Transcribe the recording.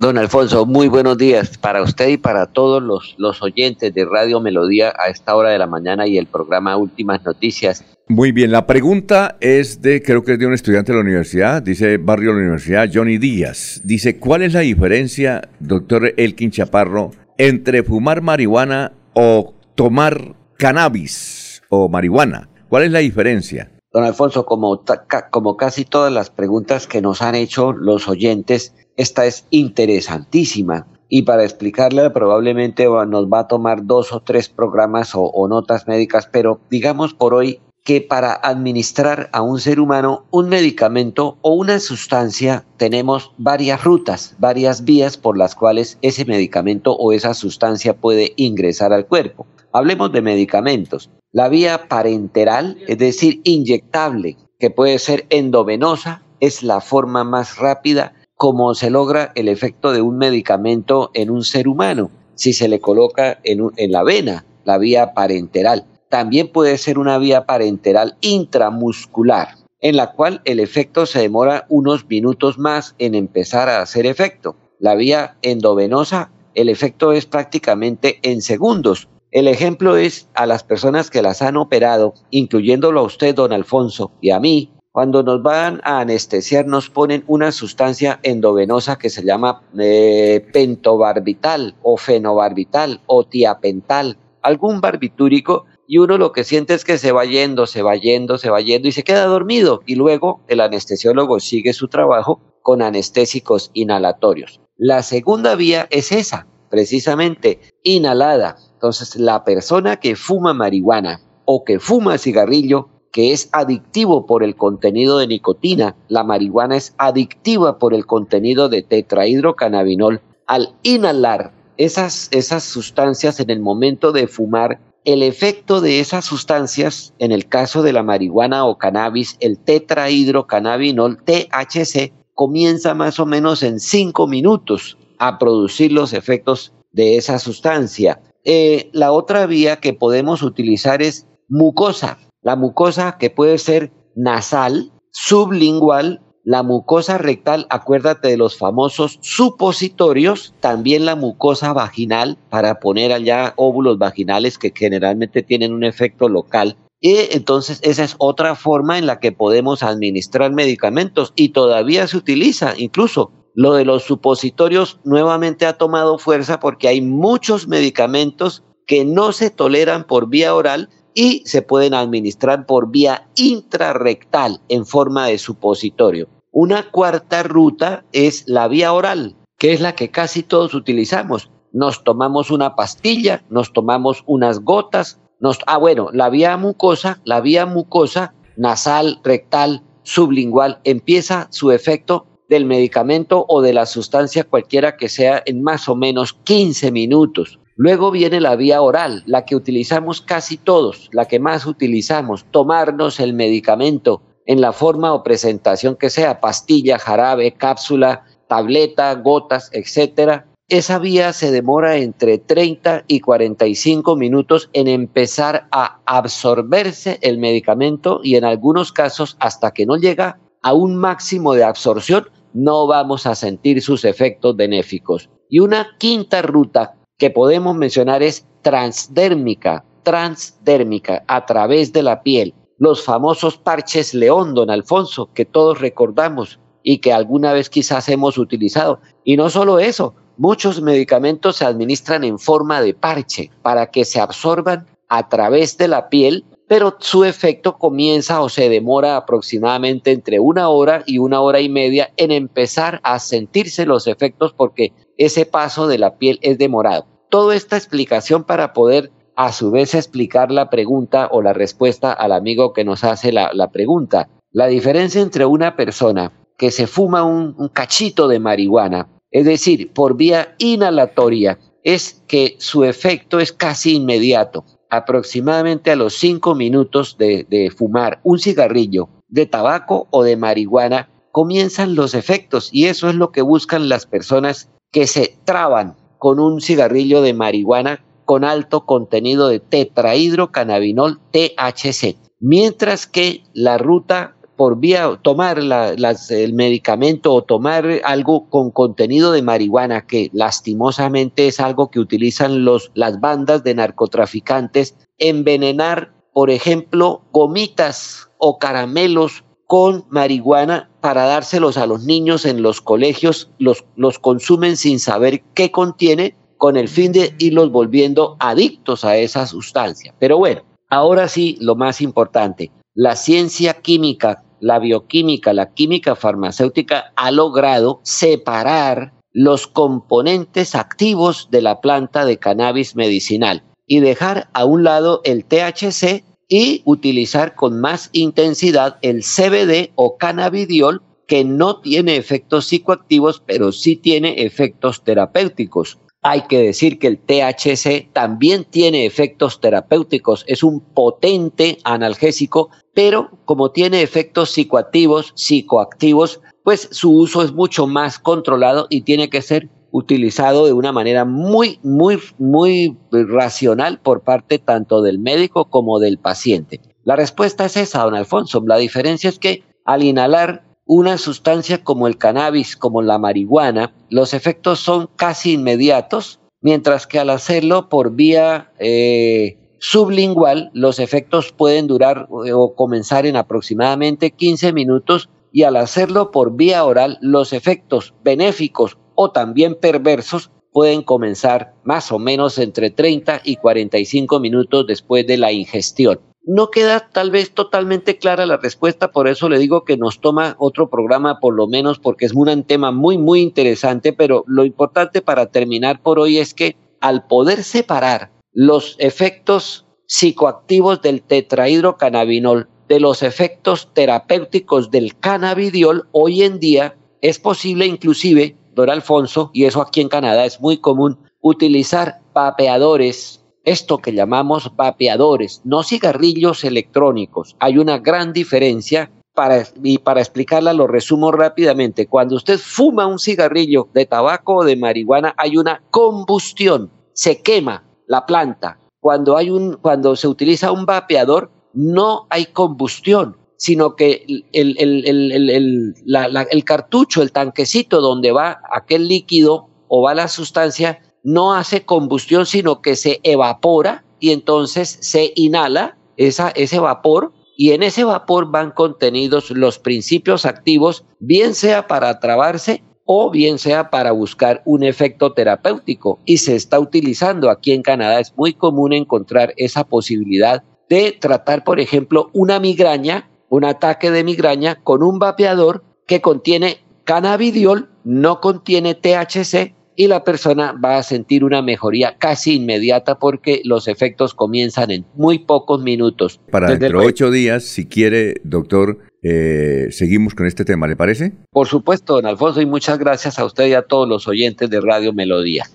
Don Alfonso, muy buenos días para usted y para todos los, los oyentes de Radio Melodía a esta hora de la mañana y el programa Últimas Noticias. Muy bien, la pregunta es de, creo que es de un estudiante de la universidad, dice Barrio de la Universidad, Johnny Díaz. Dice, ¿cuál es la diferencia, doctor Elkin Chaparro, entre fumar marihuana o tomar cannabis o marihuana? ¿Cuál es la diferencia? Don Alfonso, como, como casi todas las preguntas que nos han hecho los oyentes, esta es interesantísima y para explicarla probablemente nos va a tomar dos o tres programas o, notas médicas, pero digamos por hoy que para administrar a un ser humano un medicamento o una sustancia tenemos varias rutas, varias vías por las cuales ese medicamento o esa sustancia puede ingresar al cuerpo. Hablemos de medicamentos. La vía parenteral, es decir, inyectable, que puede ser endovenosa, es la forma más rápida cómo se logra el efecto de un medicamento en un ser humano, si se le coloca en, en la vena, la vía parenteral. También puede ser una vía parenteral intramuscular, en la cual el efecto se demora unos minutos más en empezar a hacer efecto. La vía endovenosa, el efecto es prácticamente en segundos. El ejemplo es a las personas que las han operado, incluyéndolo a usted, don Alfonso, y a mí, cuando nos van a anestesiar nos ponen una sustancia endovenosa que se llama eh, pentobarbital o fenobarbital o tiapental, algún barbitúrico y uno lo que siente es que se va yendo, se va yendo, se va yendo y se queda dormido y luego el anestesiólogo sigue su trabajo con anestésicos inhalatorios. La segunda vía es esa, precisamente inhalada. Entonces la persona que fuma marihuana o que fuma cigarrillo que es adictivo por el contenido de nicotina. La marihuana es adictiva por el contenido de tetrahidrocannabinol. Al inhalar esas, esas sustancias en el momento de fumar, el efecto de esas sustancias, en el caso de la marihuana o cannabis, el tetrahidrocannabinol, THC, comienza más o menos en cinco minutos a producir los efectos de esa sustancia. Eh, la otra vía que podemos utilizar es mucosa. La mucosa que puede ser nasal, sublingual, la mucosa rectal, acuérdate de los famosos supositorios, también la mucosa vaginal para poner allá óvulos vaginales que generalmente tienen un efecto local. Y entonces esa es otra forma en la que podemos administrar medicamentos y todavía se utiliza incluso. Lo de los supositorios nuevamente ha tomado fuerza porque hay muchos medicamentos que no se toleran por vía oral y se pueden administrar por vía intrarrectal en forma de supositorio. Una cuarta ruta es la vía oral, que es la que casi todos utilizamos. Nos tomamos una pastilla, nos tomamos unas gotas, nos, ah bueno, la vía mucosa, la vía mucosa nasal, rectal, sublingual empieza su efecto del medicamento o de la sustancia cualquiera que sea en más o menos 15 minutos. Luego viene la vía oral, la que utilizamos casi todos, la que más utilizamos, tomarnos el medicamento en la forma o presentación que sea, pastilla, jarabe, cápsula, tableta, gotas, etcétera. Esa vía se demora entre 30 y 45 minutos en empezar a absorberse el medicamento y en algunos casos hasta que no llega a un máximo de absorción no vamos a sentir sus efectos benéficos. Y una quinta ruta que podemos mencionar es transdérmica, transdérmica, a través de la piel. Los famosos parches León, don Alfonso, que todos recordamos y que alguna vez quizás hemos utilizado. Y no solo eso, muchos medicamentos se administran en forma de parche para que se absorban a través de la piel, pero su efecto comienza o se demora aproximadamente entre una hora y una hora y media en empezar a sentirse los efectos porque ese paso de la piel es demorado. Toda esta explicación para poder a su vez explicar la pregunta o la respuesta al amigo que nos hace la, pregunta. La diferencia entre una persona que se fuma un, cachito de marihuana, es decir, por vía inhalatoria, es que su efecto es casi inmediato. Aproximadamente a los cinco minutos de, de fumar un cigarrillo de tabaco o de marihuana, comienzan los efectos y eso es lo que buscan las personas que se traban con un cigarrillo de marihuana con alto contenido de tetrahidrocannabinol THC, mientras que la ruta por vía, tomar el medicamento o tomar algo con contenido de marihuana, que lastimosamente es algo que utilizan las bandas de narcotraficantes, envenenar, por ejemplo, gomitas o caramelos con marihuana para dárselos a los niños en los colegios, los, los consumen sin saber qué contiene con el fin de irlos volviendo adictos a esa sustancia. Pero bueno, ahora sí, lo más importante, la ciencia química, la bioquímica, la química farmacéutica ha logrado separar los componentes activos de la planta de cannabis medicinal y dejar a un lado el THC y utilizar con más intensidad el CBD o cannabidiol que no tiene efectos psicoactivos, pero sí tiene efectos terapéuticos. Hay que decir que el THC también tiene efectos terapéuticos, es un potente analgésico, pero como tiene efectos psicoactivos, psicoactivos, pues su uso es mucho más controlado y tiene que ser utilizado de una manera muy, muy, muy racional por parte tanto del médico como del paciente. La respuesta es esa, don Alfonso. La diferencia es que al inhalar una sustancia como el cannabis, como la marihuana, los efectos son casi inmediatos, mientras que al hacerlo por vía eh, sublingual, los efectos pueden durar o comenzar en aproximadamente 15 minutos y al hacerlo por vía oral, los efectos benéficos o también perversos pueden comenzar más o menos entre 30 y 45 minutos después de la ingestión. No queda tal vez totalmente clara la respuesta, por eso le digo que nos toma otro programa por lo menos porque es un tema muy muy interesante, pero lo importante para terminar por hoy es que al poder separar los efectos psicoactivos del tetrahidrocannabinol de los efectos terapéuticos del cannabidiol, hoy en día es posible inclusive don Alfonso, y eso aquí en Canadá es muy común, utilizar vapeadores, esto que llamamos vapeadores, no cigarrillos electrónicos. Hay una gran diferencia para, y para explicarla lo resumo rápidamente. Cuando usted fuma un cigarrillo de tabaco o de marihuana, hay una combustión, se quema la planta. Cuando, hay un, cuando se utiliza un vapeador, no hay combustión, sino que el, el, cartucho, el tanquecito donde va aquel líquido o va la sustancia, no hace combustión, sino que se evapora y entonces se inhala esa, ese vapor y en ese vapor van contenidos los principios activos, bien sea para trabarse o bien sea para buscar un efecto terapéutico. Y se está utilizando aquí en Canadá, es muy común encontrar esa posibilidad de tratar, por ejemplo, una migraña un ataque de migraña con un vapeador que contiene cannabidiol, no contiene THC y la persona va a sentir una mejoría casi inmediata porque los efectos comienzan en muy pocos minutos. Para dentro de ocho días, si quiere, doctor, eh, seguimos con este tema, ¿le parece? Por supuesto, don Alfonso, y muchas gracias a usted y a todos los oyentes de Radio Melodía.